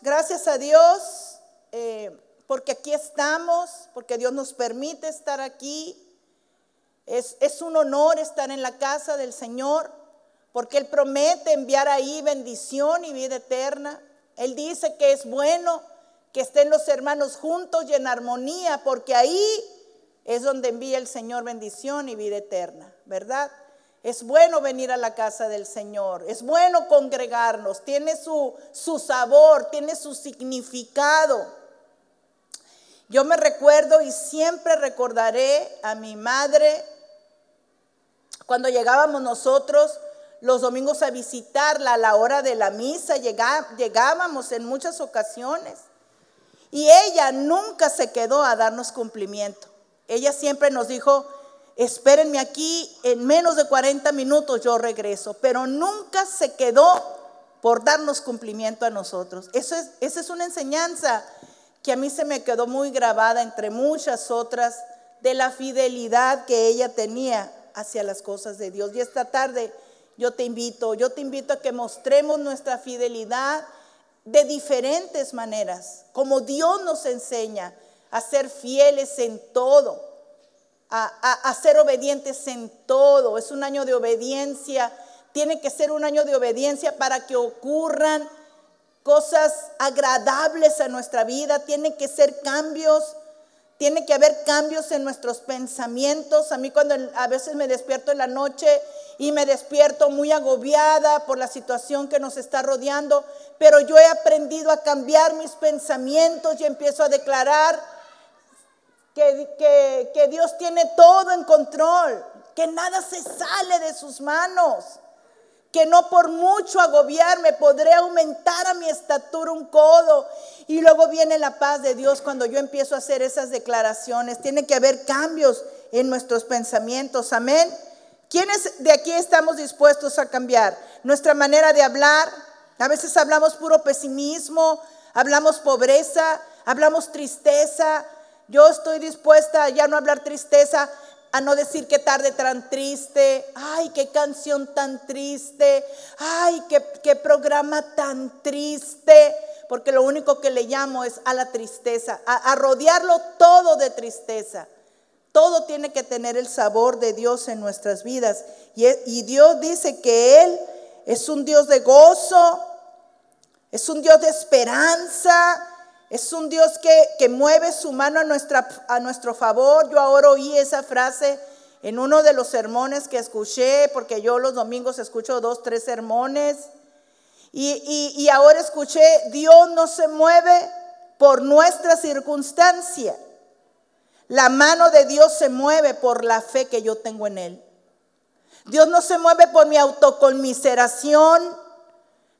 gracias a Dios, eh, porque aquí estamos, porque Dios nos permite estar aquí. Es, es un honor estar en la casa del Señor, porque Él promete enviar ahí bendición y vida eterna. Él dice que es bueno que estén los hermanos juntos y en armonía, porque ahí es donde envía el Señor bendición y vida eterna, ¿verdad? Es bueno venir a la casa del Señor, es bueno congregarnos, tiene su, su sabor, tiene su significado. Yo me recuerdo y siempre recordaré a mi madre cuando llegábamos nosotros los domingos a visitarla a la hora de la misa, llegábamos en muchas ocasiones. Y ella nunca se quedó a darnos cumplimiento. Ella siempre nos dijo, espérenme aquí, en menos de 40 minutos yo regreso, pero nunca se quedó por darnos cumplimiento a nosotros. Eso es, esa es una enseñanza que a mí se me quedó muy grabada entre muchas otras de la fidelidad que ella tenía hacia las cosas de Dios. Y esta tarde yo te invito, yo te invito a que mostremos nuestra fidelidad de diferentes maneras, como Dios nos enseña a ser fieles en todo, a, ser obedientes en todo. Es un año de obediencia, tiene que ser un año de obediencia para que ocurran cosas agradables a nuestra vida, tiene que ser cambios, tiene que haber cambios en nuestros pensamientos. A mí cuando a veces me despierto en la noche y me despierto muy agobiada por la situación que nos está rodeando, pero yo he aprendido a cambiar mis pensamientos y empiezo a declarar que, que Dios tiene todo en control, que nada se sale de sus manos que no por mucho agobiarme podré aumentar a mi estatura un codo. Y luego viene la paz de Dios cuando yo empiezo a hacer esas declaraciones. Tiene que haber cambios en nuestros pensamientos. Amén. ¿Quiénes de aquí estamos dispuestos a cambiar? Nuestra manera de hablar. A veces hablamos puro pesimismo, hablamos pobreza, hablamos tristeza. Yo estoy dispuesta a ya no hablar tristeza, a no decir qué tarde tan triste, ay, qué canción tan triste, ay, qué, programa tan triste, porque lo único que le llamo es a la tristeza, a, rodearlo todo de tristeza. Todo tiene que tener el sabor de Dios en nuestras vidas. Y, y Dios dice que Él es un Dios de gozo, es un Dios de esperanza, es un Dios que, mueve su mano a, nuestra, a nuestro favor. Yo ahora oí esa frase en uno de los sermones que escuché, porque yo los domingos escucho dos, tres sermones. Y, y ahora escuché, Dios no se mueve por nuestra circunstancia. La mano de Dios se mueve por la fe que yo tengo en Él. Dios no se mueve por mi autoconmiseración,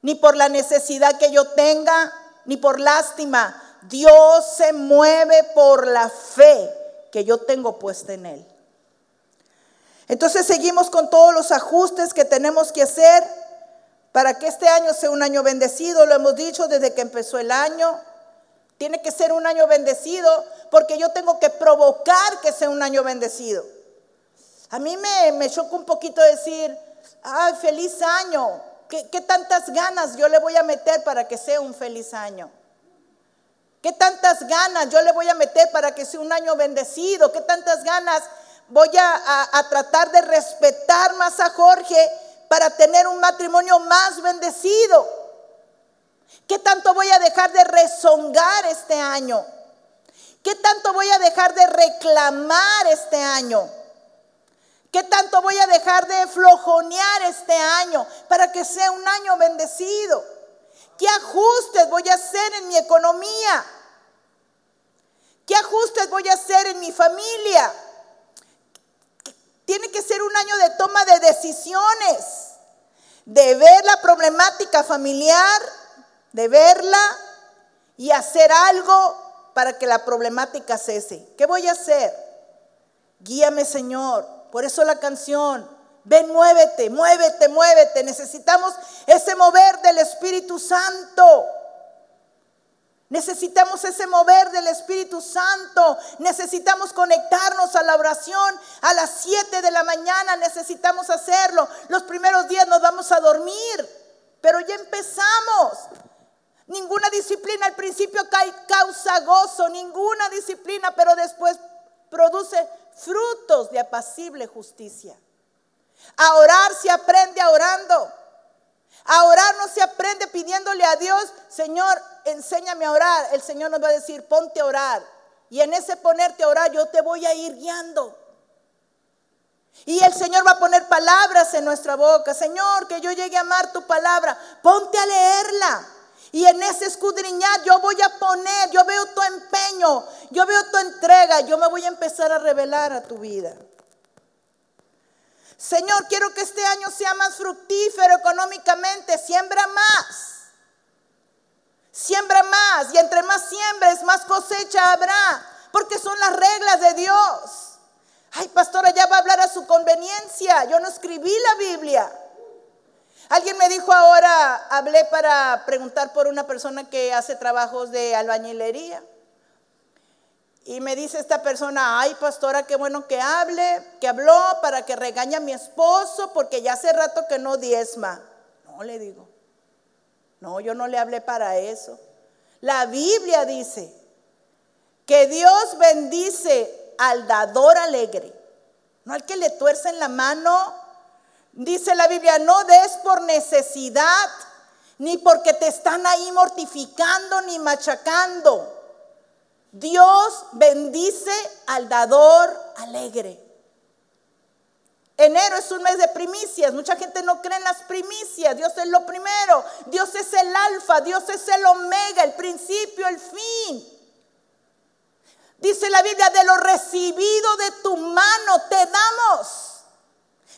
ni por la necesidad que yo tenga, ni por lástima. Dios se mueve por la fe que yo tengo puesta en Él. Entonces seguimos con todos los ajustes que tenemos que hacer para que este año sea un año bendecido. Lo hemos dicho desde que empezó el año. Tiene que ser un año bendecido porque yo tengo que provocar que sea un año bendecido. A mí me, me choca un poquito decir, ay, feliz año. ¿Qué, tantas ganas yo le voy a meter para que sea un feliz año? ¿Qué tantas ganas yo le voy a meter para que sea un año bendecido? ¿Qué tantas ganas voy a, tratar de respetar más a Jorge para tener un matrimonio más bendecido? ¿Qué tanto voy a dejar de rezongar este año? ¿Qué tanto voy a dejar de reclamar este año? ¿Qué tanto voy a dejar de flojonear este año para que sea un año bendecido? ¿Qué ajustes voy a hacer en mi economía? ¿Qué ajustes voy a hacer en mi familia? Tiene que ser un año de toma de decisiones, de ver la problemática familiar, de verla y hacer algo para que la problemática cese. ¿Qué voy a hacer? Guíame, Señor. Por eso la canción, ven, muévete, muévete, muévete. Necesitamos ese mover del Espíritu Santo. Necesitamos ese mover del Espíritu Santo. Necesitamos conectarnos a la oración a las 7 de la mañana. Necesitamos hacerlo. Los primeros días nos vamos a dormir, pero ya empezamos. Ninguna disciplina al principio causa gozo, ninguna disciplina, pero después produce frutos de apacible justicia. A orar se aprende orando. A orar no se aprende pidiéndole a Dios, Señor, enséñame a orar. El Señor nos va a decir, ponte a orar. Y en ese ponerte a orar yo te voy a ir guiando. Y el Señor va a poner palabras en nuestra boca. Señor, que yo llegue a amar tu palabra. Ponte a leerla. Y en ese escudriñar yo voy a poner, yo veo tu empeño, yo veo tu entrega, yo me voy a empezar a revelar a tu vida. Señor, quiero que este año sea más fructífero económicamente, siembra más. Siembra más y entre más siembres, más cosecha habrá, porque son las reglas de Dios. Ay, pastora, ya va a hablar a su conveniencia. Yo no escribí la Biblia. Alguien me dijo ahora, hablé para preguntar por una persona que hace trabajos de albañilería. Y me dice esta persona, ay pastora, qué bueno que hable, que habló para que regañe a mi esposo porque ya hace rato que no diezma. No le digo, no, yo no le hablé para eso. La Biblia dice que Dios bendice al dador alegre, no al que le tuerce en la mano Dice la Biblia, no des por necesidad, ni porque te están ahí mortificando ni machacando. Dios bendice al dador alegre. Enero es un mes de primicias. Mucha gente no cree en las primicias. Dios es lo primero. Dios es el alfa. Dios es el omega, el principio, el fin. Dice la Biblia, de lo recibido de tu mano te damos.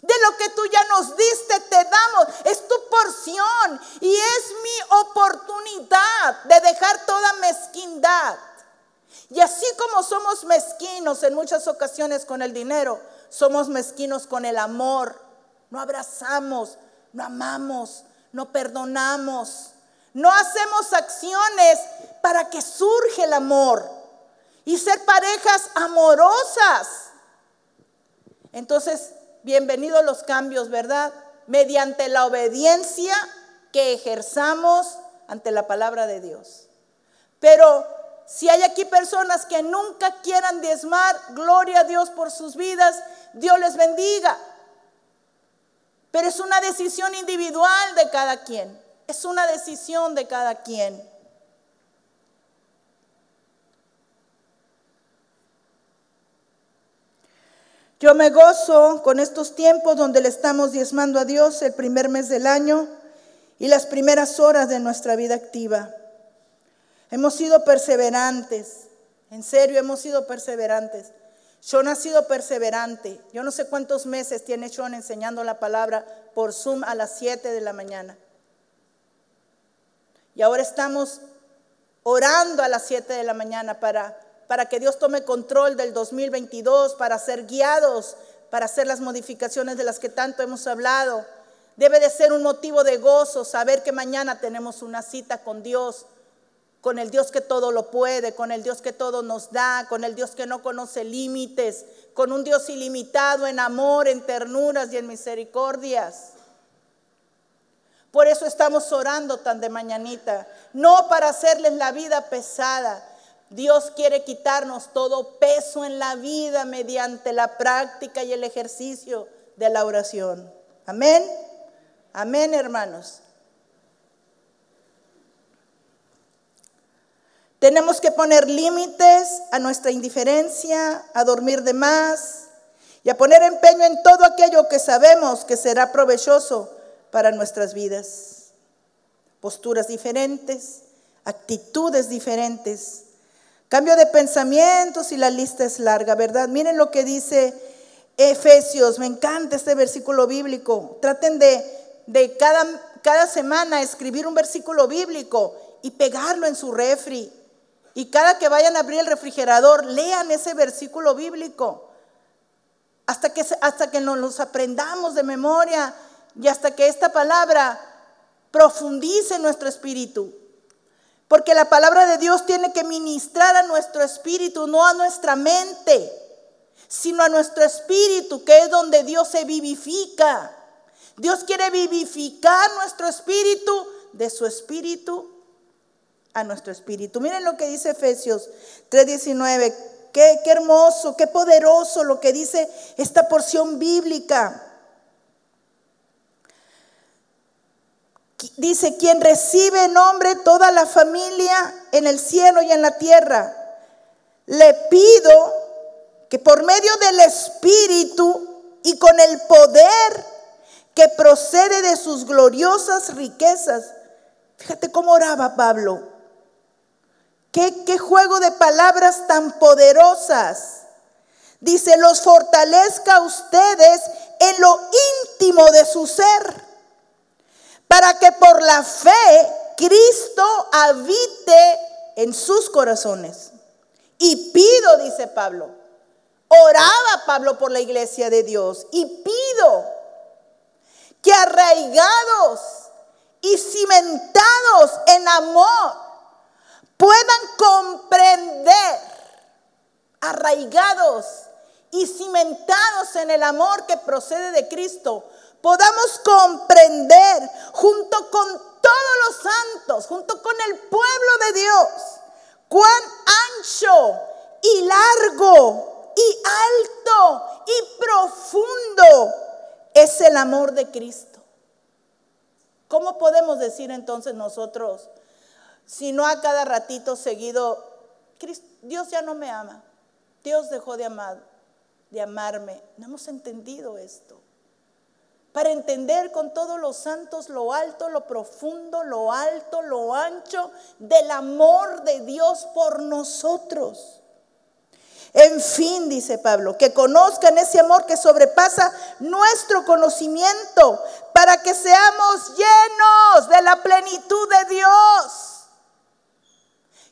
De lo que tú ya nos diste te damos. Es tu porción y es mi oportunidad de dejar toda mezquindad. Y así como somos mezquinos en muchas ocasiones con el dinero, somos mezquinos con el amor. No abrazamos, no amamos, no perdonamos. No hacemos acciones para que surge el amor y ser parejas amorosas. Entonces, bienvenidos los cambios, ¿verdad? Mediante la obediencia que ejerzamos ante la palabra de Dios. Pero si hay aquí personas que nunca quieran diezmar, gloria a Dios por sus vidas, Dios les bendiga. Pero es una decisión individual de cada quien. Es una decisión de cada quien. Yo me gozo con estos tiempos donde le estamos diezmando a Dios el primer mes del año y las primeras horas de nuestra vida activa. Hemos sido perseverantes, en serio hemos sido perseverantes. Sean ha sido perseverante. Yo no sé cuántos meses tiene Sean enseñando la palabra por Zoom a las 7 de la mañana. Y ahora estamos orando a las 7 de la mañana para para que Dios tome control del 2022, para ser guiados, para hacer las modificaciones de las que tanto hemos hablado. Debe de ser un motivo de gozo saber que mañana tenemos una cita con Dios, con el Dios que todo lo puede, con el Dios que todo nos da, con el Dios que no conoce límites, con un Dios ilimitado en amor, en ternuras y en misericordias. Por eso estamos orando tan de mañanita, no para hacerles la vida pesada, Dios quiere quitarnos todo peso en la vida mediante la práctica y el ejercicio de la oración. Amén. Amén, hermanos. Tenemos que poner límites a nuestra indiferencia, a dormir de más y a poner empeño en todo aquello que sabemos que será provechoso para nuestras vidas. Posturas diferentes, actitudes diferentes Cambio de pensamientos y la lista es larga, ¿verdad? Miren lo que dice Efesios, me encanta este versículo bíblico. Traten de, de cada, cada semana escribir un versículo bíblico y pegarlo en su refri. Y cada que vayan a abrir el refrigerador, lean ese versículo bíblico. Hasta que, hasta que nos los aprendamos de memoria y hasta que esta palabra profundice en nuestro espíritu. Porque la palabra de Dios tiene que ministrar a nuestro espíritu, no a nuestra mente, sino a nuestro espíritu, que es donde Dios se vivifica. Dios quiere vivificar nuestro espíritu de su espíritu a nuestro espíritu. Miren lo que dice Efesios 3:19. Qué, qué hermoso, qué poderoso lo que dice esta porción bíblica. Dice, quien recibe nombre toda la familia en el cielo y en la tierra. Le pido que por medio del Espíritu y con el poder que procede de sus gloriosas riquezas. Fíjate cómo oraba Pablo. ¿Qué, qué juego de palabras tan poderosas. Dice, los fortalezca ustedes en lo íntimo de su ser para que por la fe Cristo habite en sus corazones. Y pido, dice Pablo, oraba Pablo por la iglesia de Dios, y pido que arraigados y cimentados en amor puedan comprender, arraigados y cimentados en el amor que procede de Cristo, podamos comprender junto con todos los santos, junto con el pueblo de Dios, cuán ancho y largo y alto y profundo es el amor de Cristo. ¿Cómo podemos decir entonces nosotros, si no a cada ratito seguido, Dios ya no me ama, Dios dejó de amar, de amarme? No hemos entendido esto para entender con todos los santos lo alto, lo profundo, lo alto, lo ancho del amor de Dios por nosotros. En fin, dice Pablo, que conozcan ese amor que sobrepasa nuestro conocimiento para que seamos llenos de la plenitud de Dios.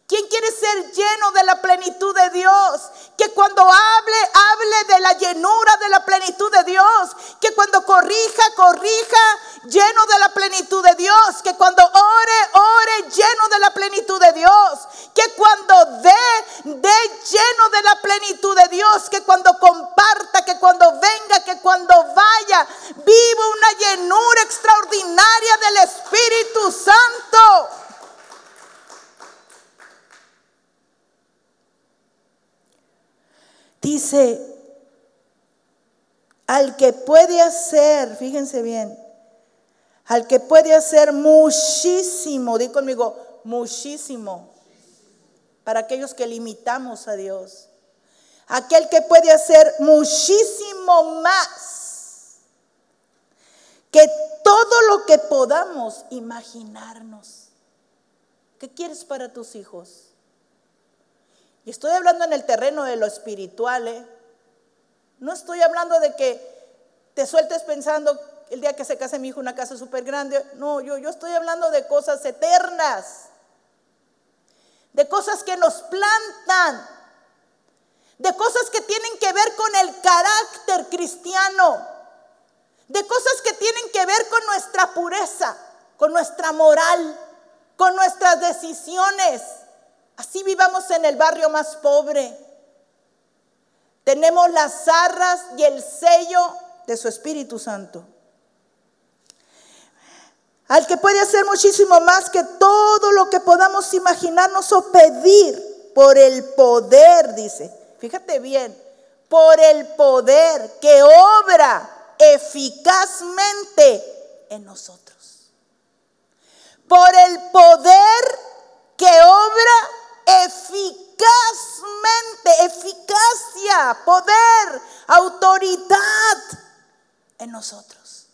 ¿Quién quiere ser lleno de la plenitud de Dios? Que cuando hable, hable de la llenura de la plenitud de Dios. Que cuando corrija, corrija lleno de la plenitud de Dios. Que cuando ore, ore lleno de la plenitud de Dios. Que cuando dé, dé lleno de la plenitud de Dios. Que cuando comparta, que cuando venga, que cuando vaya, viva una llenura extraordinaria del Espíritu Santo. Dice, al que puede hacer, fíjense bien, al que puede hacer muchísimo, di conmigo, muchísimo, para aquellos que limitamos a Dios. Aquel que puede hacer muchísimo más que todo lo que podamos imaginarnos. ¿Qué quieres para tus hijos? Y estoy hablando en el terreno de lo espiritual. ¿eh? No estoy hablando de que te sueltes pensando el día que se case mi hijo una casa súper grande. No, yo, yo estoy hablando de cosas eternas. De cosas que nos plantan. De cosas que tienen que ver con el carácter cristiano. De cosas que tienen que ver con nuestra pureza, con nuestra moral, con nuestras decisiones Así vivamos en el barrio más pobre. Tenemos las arras y el sello de su Espíritu Santo. Al que puede hacer muchísimo más que todo lo que podamos imaginarnos o pedir por el poder, dice. Fíjate bien, por el poder que obra eficazmente en nosotros. Por el poder que obra eficazmente, eficacia, poder, autoridad en nosotros.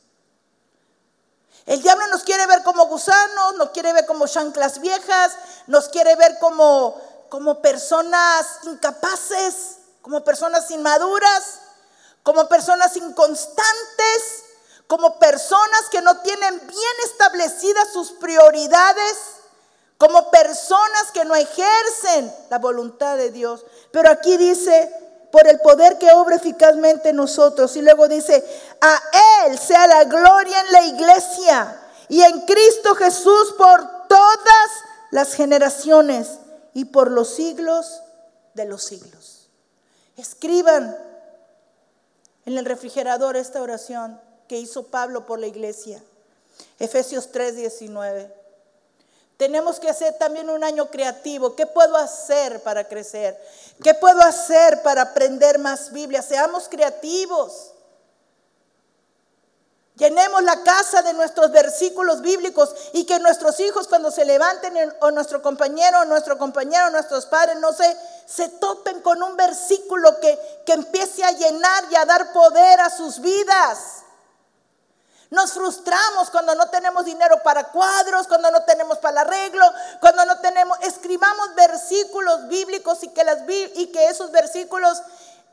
El diablo nos quiere ver como gusanos, nos quiere ver como chanclas viejas, nos quiere ver como, como personas incapaces, como personas inmaduras, como personas inconstantes, como personas que no tienen bien establecidas sus prioridades como personas que no ejercen la voluntad de Dios. Pero aquí dice, por el poder que obra eficazmente en nosotros. Y luego dice, a Él sea la gloria en la iglesia y en Cristo Jesús por todas las generaciones y por los siglos de los siglos. Escriban en el refrigerador esta oración que hizo Pablo por la iglesia. Efesios 3, 19. Tenemos que hacer también un año creativo. ¿Qué puedo hacer para crecer? ¿Qué puedo hacer para aprender más Biblia? Seamos creativos. Llenemos la casa de nuestros versículos bíblicos y que nuestros hijos cuando se levanten o nuestro compañero o nuestro compañero, nuestros padres, no sé, se topen con un versículo que, que empiece a llenar y a dar poder a sus vidas. Nos frustramos cuando no tenemos dinero para cuadros, cuando no tenemos para el arreglo, cuando no tenemos, escribamos versículos bíblicos y que, las, y que esos versículos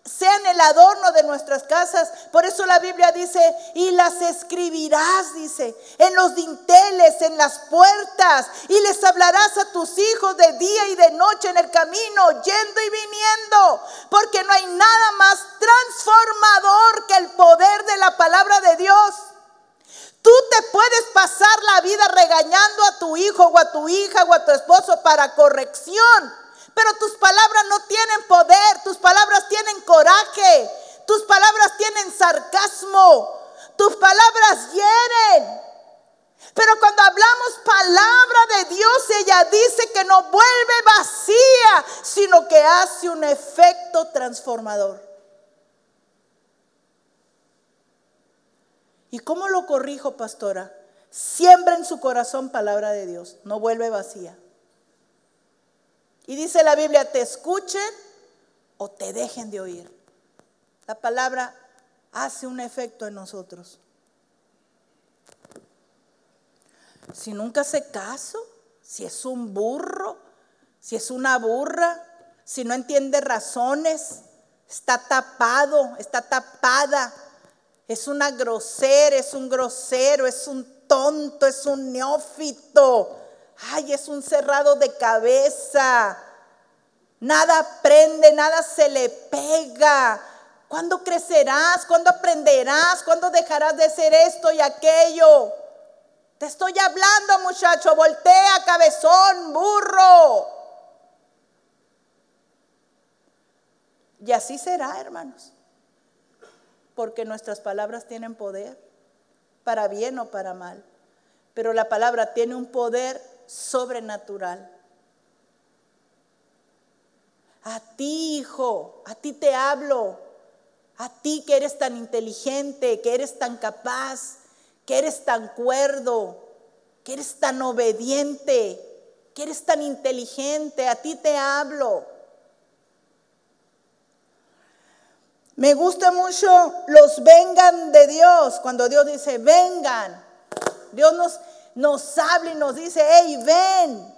sean el adorno de nuestras casas. Por eso la Biblia dice, y las escribirás, dice, en los dinteles, en las puertas, y les hablarás a tus hijos de día y de noche en el camino, yendo y viniendo, porque no hay nada más transformador que el poder de la palabra de Dios. Tú te puedes pasar la vida regañando a tu hijo o a tu hija o a tu esposo para corrección pero tus palabras no tienen poder, tus palabras tienen coraje, tus palabras tienen sarcasmo, tus palabras hieren. Pero cuando hablamos palabra de Dios, ella dice que no vuelve vacía, sino que hace un efecto transformador. ¿Y cómo lo corrijo, pastora? Siembra en su corazón palabra de Dios, no vuelve vacía. Y dice la Biblia, te escuchen o te dejen de oír. La palabra hace un efecto en nosotros. Si nunca hace caso, si es un burro, si es una burra, si no entiende razones, está tapado, está tapada, es una grosera, es un grosero, es un tonto, es un neófito. Ay, es un cerrado de cabeza. Nada aprende, nada se le pega. ¿Cuándo crecerás? ¿Cuándo aprenderás? ¿Cuándo dejarás de ser esto y aquello? Te estoy hablando, muchacho. Voltea, cabezón, burro. Y así será, hermanos. Porque nuestras palabras tienen poder, para bien o para mal. Pero la palabra tiene un poder sobrenatural. A ti, hijo, a ti te hablo. A ti que eres tan inteligente, que eres tan capaz, que eres tan cuerdo, que eres tan obediente, que eres tan inteligente, a ti te hablo. Me gusta mucho los vengan de Dios, cuando Dios dice, vengan. Dios nos, nos habla y nos dice, hey, ven,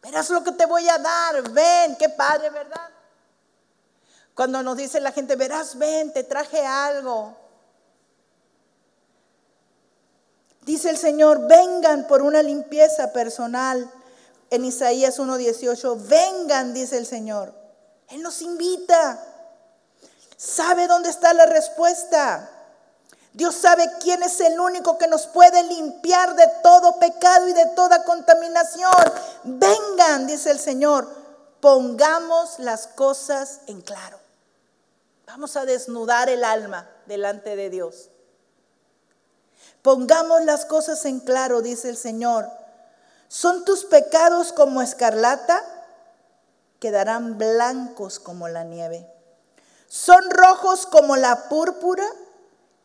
verás lo que te voy a dar, ven, qué padre, ¿verdad? Cuando nos dice la gente, verás, ven, te traje algo. Dice el Señor, vengan por una limpieza personal. En Isaías 1.18, vengan, dice el Señor. Él nos invita. ¿Sabe dónde está la respuesta? Dios sabe quién es el único que nos puede limpiar de todo pecado y de toda contaminación. Vengan, dice el Señor, pongamos las cosas en claro. Vamos a desnudar el alma delante de Dios. Pongamos las cosas en claro, dice el Señor. ¿Son tus pecados como escarlata? Quedarán blancos como la nieve. ¿Son rojos como la púrpura?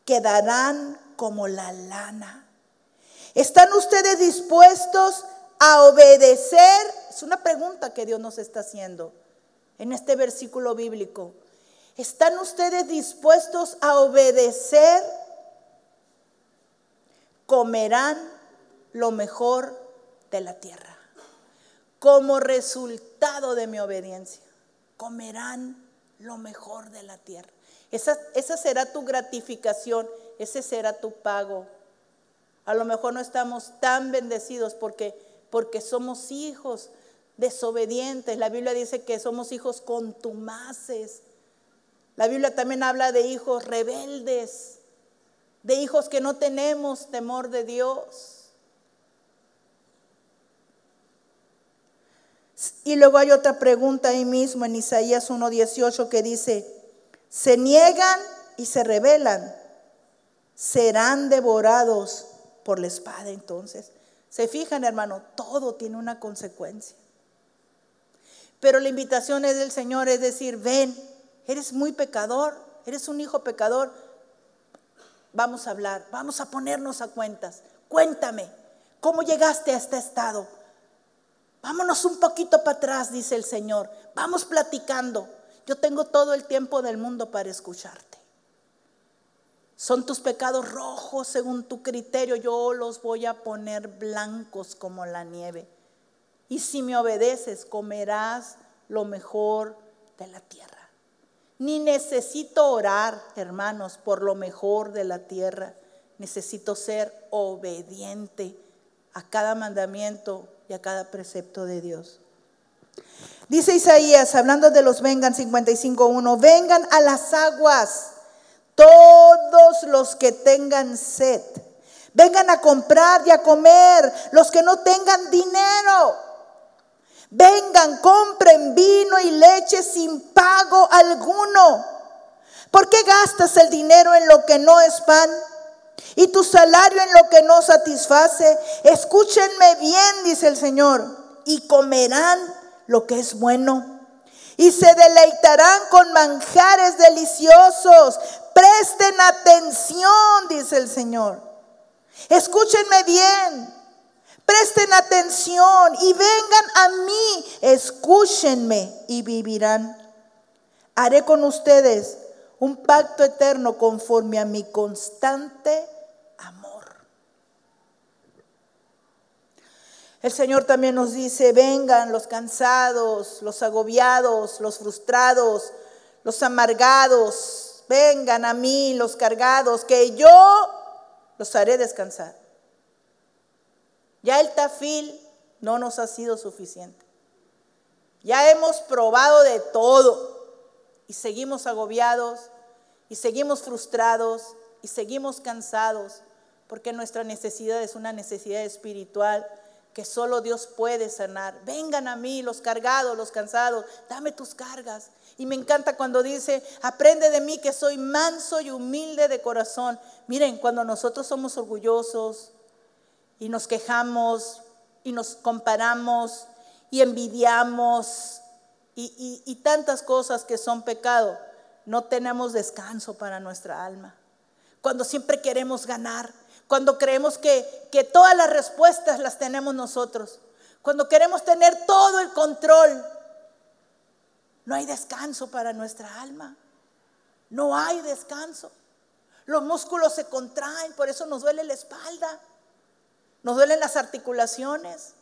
quedarán como la lana. ¿Están ustedes dispuestos a obedecer? Es una pregunta que Dios nos está haciendo en este versículo bíblico. ¿Están ustedes dispuestos a obedecer? Comerán lo mejor de la tierra. Como resultado de mi obediencia, comerán lo mejor de la tierra. Esa, será tu gratificación, ese será tu pago. A lo mejor no estamos tan bendecidos porque, porque somos hijos desobedientes. La Biblia dice que somos hijos contumaces. La Biblia también habla de hijos rebeldes, de hijos que no tenemos temor de Dios. Y luego hay otra pregunta ahí mismo en Isaías 1.18 que dice, se niegan y se rebelan, serán devorados por la espada entonces. Se fijan, hermano, todo tiene una consecuencia. Pero la invitación es del Señor, es decir, ven, eres muy pecador, eres un hijo pecador. Vamos a hablar, vamos a ponernos a cuentas. Cuéntame, ¿cómo llegaste a este estado? Vámonos un poquito para atrás, dice el Señor. Vamos platicando. Yo tengo todo el tiempo del mundo para escucharte. Son tus pecados rojos según tu criterio. Yo los voy a poner blancos como la nieve. Y si me obedeces, comerás lo mejor de la tierra. Ni necesito orar, hermanos, por lo mejor de la tierra. Necesito ser obediente a cada mandamiento y a cada precepto de Dios. Dice Isaías, hablando de los vengan 55.1, vengan a las aguas todos los que tengan sed. Vengan a comprar y a comer los que no tengan dinero. Vengan, compren vino y leche sin pago alguno. ¿Por qué gastas el dinero en lo que no es pan? Y tu salario en lo que no satisface. Escúchenme bien, dice el Señor, y comerán lo que es bueno. Y se deleitarán con manjares deliciosos. Presten atención, dice el Señor. Escúchenme bien. Presten atención y vengan a mí. Escúchenme y vivirán. Haré con ustedes un pacto eterno conforme a mi constante amor. El Señor también nos dice, vengan los cansados, los agobiados, los frustrados, los amargados, vengan a mí los cargados, que yo los haré descansar. Ya el tafil no nos ha sido suficiente. Ya hemos probado de todo y seguimos agobiados y seguimos frustrados y seguimos cansados porque nuestra necesidad es una necesidad espiritual que solo Dios puede sanar. Vengan a mí los cargados, los cansados, dame tus cargas. Y me encanta cuando dice, aprende de mí que soy manso y humilde de corazón. Miren, cuando nosotros somos orgullosos, y nos quejamos y nos comparamos y envidiamos y, tantas cosas que son pecado, no tenemos descanso para nuestra alma. Cuando siempre queremos ganar, cuando creemos que, que todas las respuestas las tenemos nosotros, cuando queremos tener todo el control, no hay descanso para nuestra alma. No hay descanso. Los músculos se contraen, por eso nos duele la espalda nos duelen las articulaciones,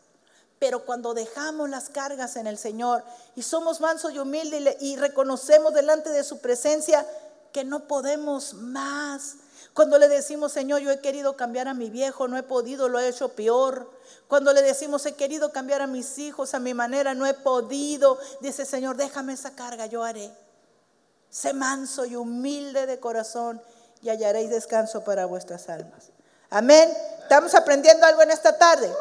pero cuando dejamos las cargas en el Señor y somos mansos y humildes y reconocemos delante de su presencia que no podemos más. Cuando le decimos, Señor, yo he querido cambiar a mi viejo, no he podido, lo he hecho peor. Cuando le decimos, he querido cambiar a mis hijos a mi manera, no he podido. Dice, Señor, déjame esa carga, yo haré. Sé manso y humilde de corazón y hallaréis descanso para vuestras almas. Amén. ¿Estamos aprendiendo algo en esta tarde?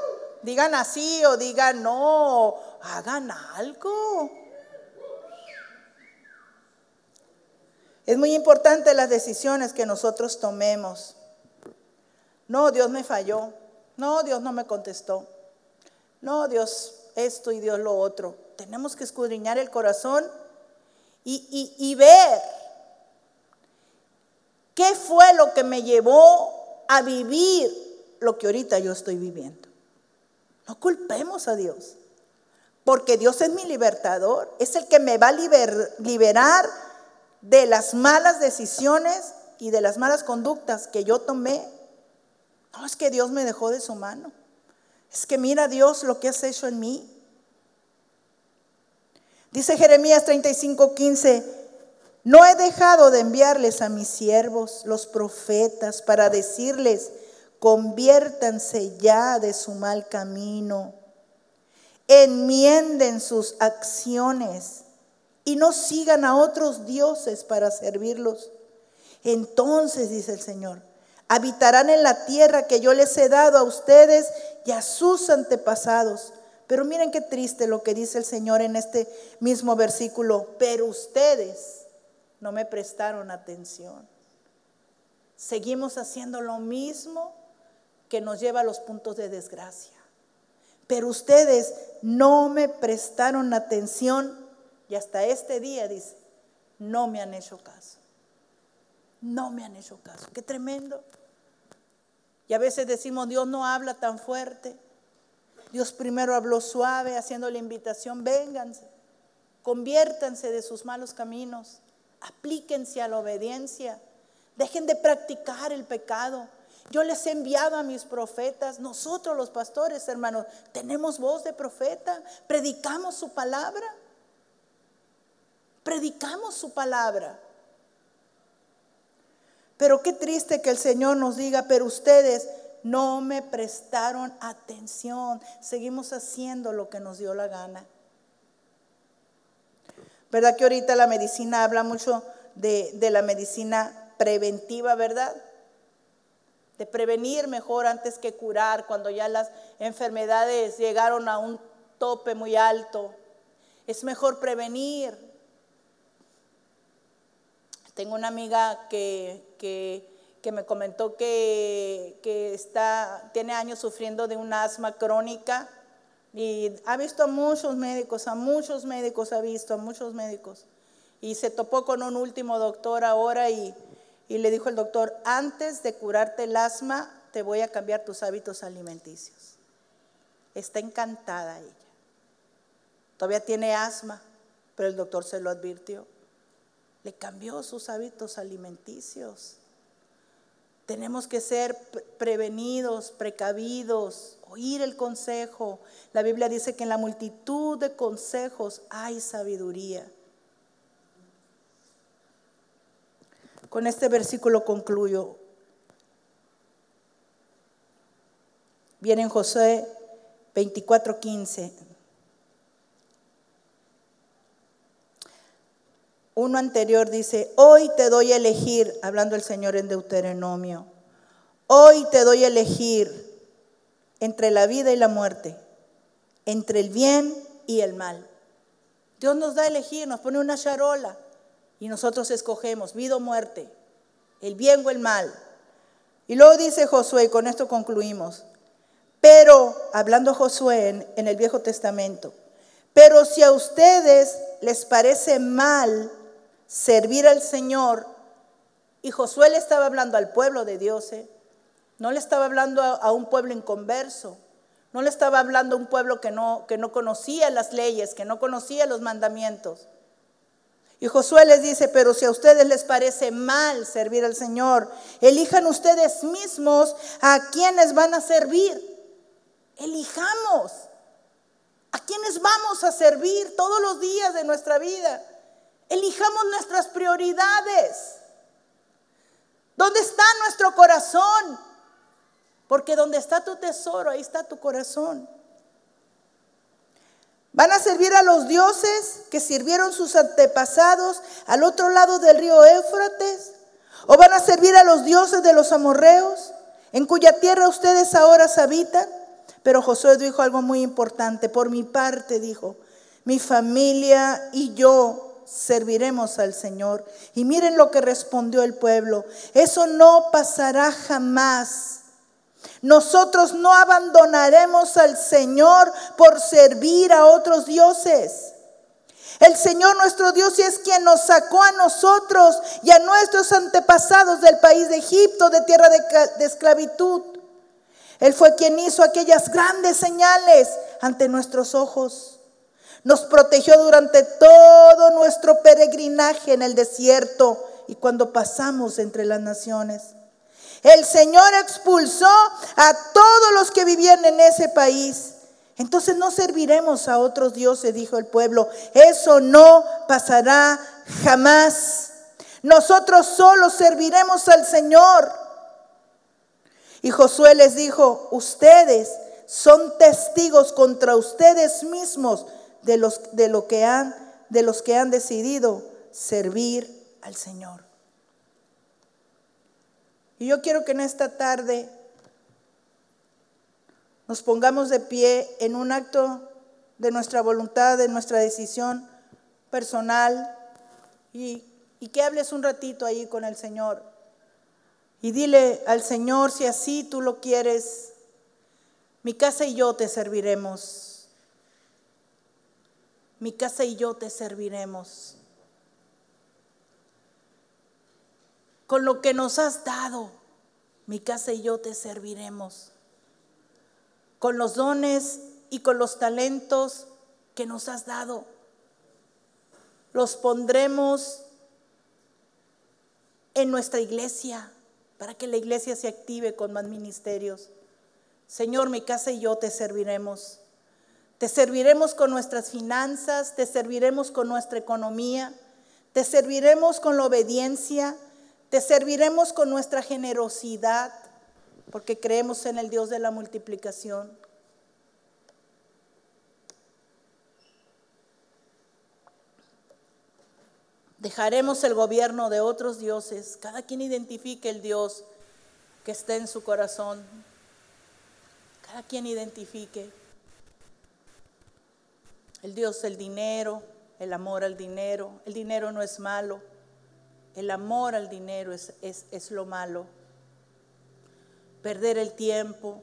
Digan así o digan no, hagan algo. Es muy importante las decisiones que nosotros tomemos. No, Dios me falló. No, Dios no me contestó. No, Dios esto y Dios lo otro. Tenemos que escudriñar el corazón y, y ver qué fue lo que me llevó a vivir lo que ahorita yo estoy viviendo. No culpemos a Dios, porque Dios es mi libertador, es el que me va a liberar de las malas decisiones y de las malas conductas que yo tomé. No es que Dios me dejó de su mano, es que mira Dios lo que has hecho en mí. Dice Jeremías 35:15, no he dejado de enviarles a mis siervos, los profetas, para decirles, conviértanse ya de su mal camino, enmienden sus acciones y no sigan a otros dioses para servirlos. Entonces, dice el Señor, habitarán en la tierra que yo les he dado a ustedes y a sus antepasados. Pero miren qué triste lo que dice el Señor en este mismo versículo. Pero ustedes no me prestaron atención. Seguimos haciendo lo mismo que nos lleva a los puntos de desgracia. pero ustedes no me prestaron atención y hasta este día dice, no me han hecho caso. No me han hecho caso. Qué tremendo. Y a veces decimos, Dios no habla tan fuerte. Dios primero habló suave, haciendo la invitación, vénganse, conviértanse de sus malos caminos, aplíquense a la obediencia, dejen de practicar el pecado. Yo les he enviado a mis profetas, nosotros los pastores, hermanos, tenemos voz de profeta, predicamos su palabra, predicamos su palabra. Pero qué triste que el Señor nos diga, pero ustedes no me prestaron atención. Seguimos haciendo lo que nos dio la gana. ¿Verdad que ahorita la medicina habla mucho de, de la medicina preventiva, verdad? De prevenir mejor antes que curar, cuando ya las enfermedades llegaron a un tope muy alto. Es mejor prevenir tengo una amiga que, me comentó que, está, tiene años sufriendo de un asma crónica y ha visto a muchos médicos, a muchos médicos ha visto, a muchos médicos. Y se topó con un último doctor ahora y, y le dijo el doctor, antes de curarte el asma, te voy a cambiar tus hábitos alimenticios. Está encantada ella. Todavía tiene asma, pero el doctor se lo advirtió le cambió sus hábitos alimenticios. Tenemos que ser prevenidos, precavidos, oír el consejo. La Biblia dice que en la multitud de consejos hay sabiduría. Con este versículo concluyo. Viene en José 24:15. Uno anterior dice, hoy te doy a elegir, hablando el Señor en Deuteronomio, hoy te doy a elegir entre la vida y la muerte, entre el bien y el mal. Dios nos da a elegir, nos pone una charola y nosotros escogemos vida o muerte, el bien o el mal. Y luego dice Josué, y con esto concluimos, pero, hablando Josué en, en el Viejo Testamento, pero si a ustedes les parece mal servir al Señor. Y Josué le estaba hablando al pueblo de Dios, ¿eh? no le estaba hablando a, un pueblo inconverso, no le estaba hablando a un pueblo que no, que no conocía las leyes, que no conocía los mandamientos. Y Josué les dice, pero si a ustedes les parece mal servir al Señor, elijan ustedes mismos a quienes van a servir. Elijamos a quienes vamos a servir todos los días de nuestra vida. Elijamos nuestras prioridades. ¿Dónde está nuestro corazón? Porque donde está tu tesoro, ahí está tu corazón. ¿Van a servir a los dioses que sirvieron sus antepasados al otro lado del río Éufrates? ¿O van a servir a los dioses de los amorreos, en cuya tierra ustedes ahora habitan? Pero Josué dijo algo muy importante. Por mi parte, dijo, mi familia y yo serviremos al Señor. Y miren lo que respondió el pueblo. Eso no pasará jamás. Nosotros no abandonaremos al Señor por servir a otros dioses. El Señor nuestro Dios es quien nos sacó a nosotros y a nuestros antepasados del país de Egipto, de tierra de, esclavitud. Él fue quien hizo aquellas grandes señales ante nuestros ojos. Nos protegió durante todo nuestro peregrinaje en el desierto y cuando pasamos entre las naciones. El Señor expulsó a todos los que vivían en ese país. Entonces no serviremos a otros dioses, dijo el pueblo. Eso no pasará jamás. Nosotros solo serviremos al Señor. Y Josué les dijo, ustedes son testigos contra ustedes mismos de los, de lo que han, de los que han decidido servir al Señor. Y yo quiero que en esta tarde nos pongamos de pie en un acto de nuestra voluntad, de nuestra decisión personal y, y que hables un ratito ahí con el Señor. Y dile al Señor si así tú lo quieres, Mi casa y yo te serviremos. Mi casa y yo te serviremos. Con lo que nos has dado, mi casa y yo te serviremos. Con los dones y con los talentos que nos has dado, los pondremos en nuestra iglesia para que la iglesia se active con más ministerios. Señor, mi casa y yo te serviremos. Te serviremos con nuestras finanzas, te serviremos con nuestra economía, te serviremos con la obediencia, te serviremos con nuestra generosidad, porque creemos en el Dios de la multiplicación. Dejaremos el gobierno de otros dioses. Cada quien identifique el Dios que esté en su corazón. Cada quien identifique el Dios del dinero, el amor al dinero. El dinero no es malo. El amor al dinero es, es, lo malo. Perder el tiempo.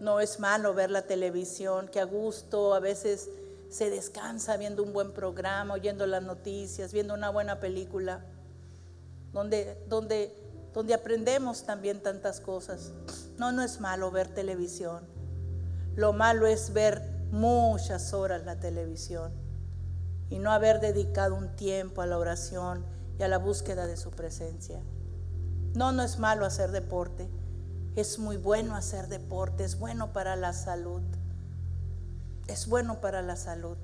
No es malo ver la televisión, que a gusto a veces se descansa viendo un buen programa, oyendo las noticias, viendo una buena película, donde, donde donde aprendemos también tantas cosas. No, no es malo ver televisión. Lo malo es ver muchas horas la televisión y no haber dedicado un tiempo a la oración y a la búsqueda de su presencia. No, no es malo hacer deporte. Es muy bueno hacer deporte, es bueno para la salud. Es bueno para la salud.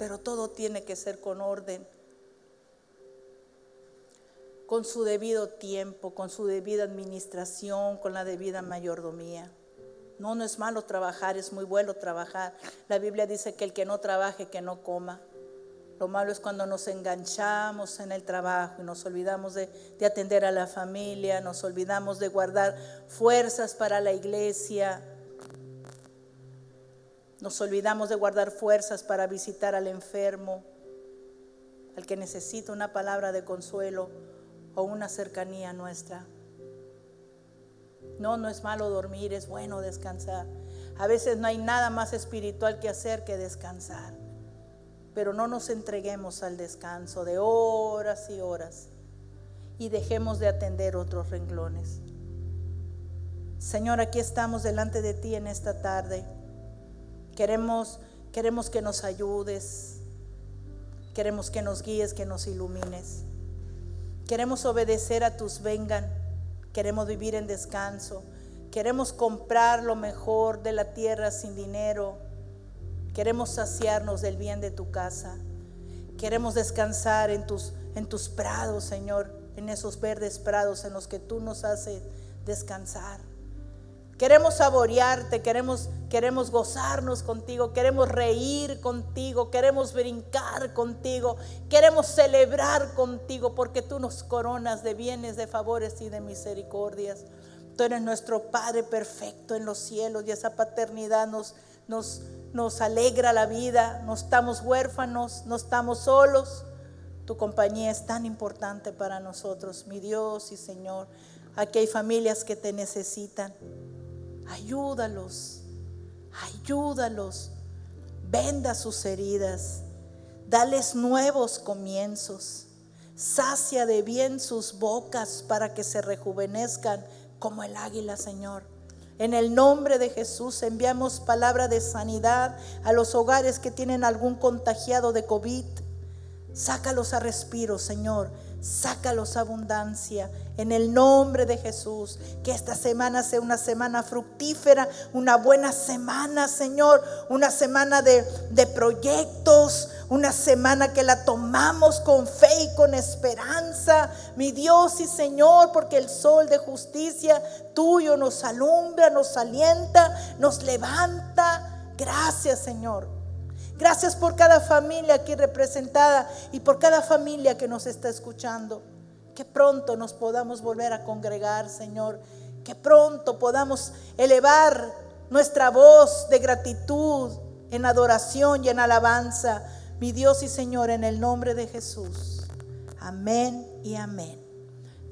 Pero todo tiene que ser con orden con su debido tiempo, con su debida administración, con la debida mayordomía. No, no es malo trabajar, es muy bueno trabajar. La Biblia dice que el que no trabaje, que no coma. Lo malo es cuando nos enganchamos en el trabajo y nos olvidamos de, de, atender a la familia, nos olvidamos de guardar fuerzas para la iglesia, nos olvidamos de guardar fuerzas para visitar al enfermo, al que necesita una palabra de consuelo o una cercanía nuestra. No, no es malo dormir, es bueno descansar. A veces no hay nada más espiritual que hacer que descansar. Pero no nos entreguemos al descanso de horas y horas y dejemos de atender otros renglones. Señor, aquí estamos delante de ti en esta tarde. Queremos, queremos que nos ayudes. Queremos que nos guíes, que nos ilumines. Queremos obedecer a tus vengan. Queremos vivir en descanso. Queremos comprar lo mejor de la tierra sin dinero. Queremos saciarnos del bien de tu casa. Queremos descansar en tus, en tus prados, Señor, en esos verdes prados en los que tú nos haces descansar. Queremos saborearte, queremos, queremos gozarnos contigo, queremos reír contigo, queremos brincar contigo, queremos celebrar contigo porque tú nos coronas de bienes, de favores y de misericordias. Tú eres nuestro Padre perfecto en los cielos y esa paternidad nos, nos, nos alegra la vida. No estamos huérfanos, no estamos solos. Tu compañía es tan importante para nosotros, mi Dios y Señor. Aquí hay familias que te necesitan. Ayúdalos, ayúdalos. Venda sus heridas. Dales nuevos comienzos. Sacia de bien sus bocas para que se rejuvenezcan como el águila, Señor. En el nombre de Jesús enviamos palabra de sanidad a los hogares que tienen algún contagiado de COVID. Sácalos a respiro, Señor sácalos abundancia en el nombre de Jesús. Que esta semana sea una semana fructífera, una buena semana, Señor, una semana de, de proyectos, una semana que la tomamos con fe y con esperanza, mi Dios y Señor, porque el sol de justicia tuyo nos alumbra, nos alienta, nos levanta. Gracias, Señor. Gracias por cada familia aquí representada y por cada familia que nos está escuchando. Que pronto nos podamos volver a congregar, Señor. Que pronto podamos elevar nuestra voz de gratitud en adoración y en alabanza. Mi Dios y Señor, en el nombre de Jesús. Amén y amén.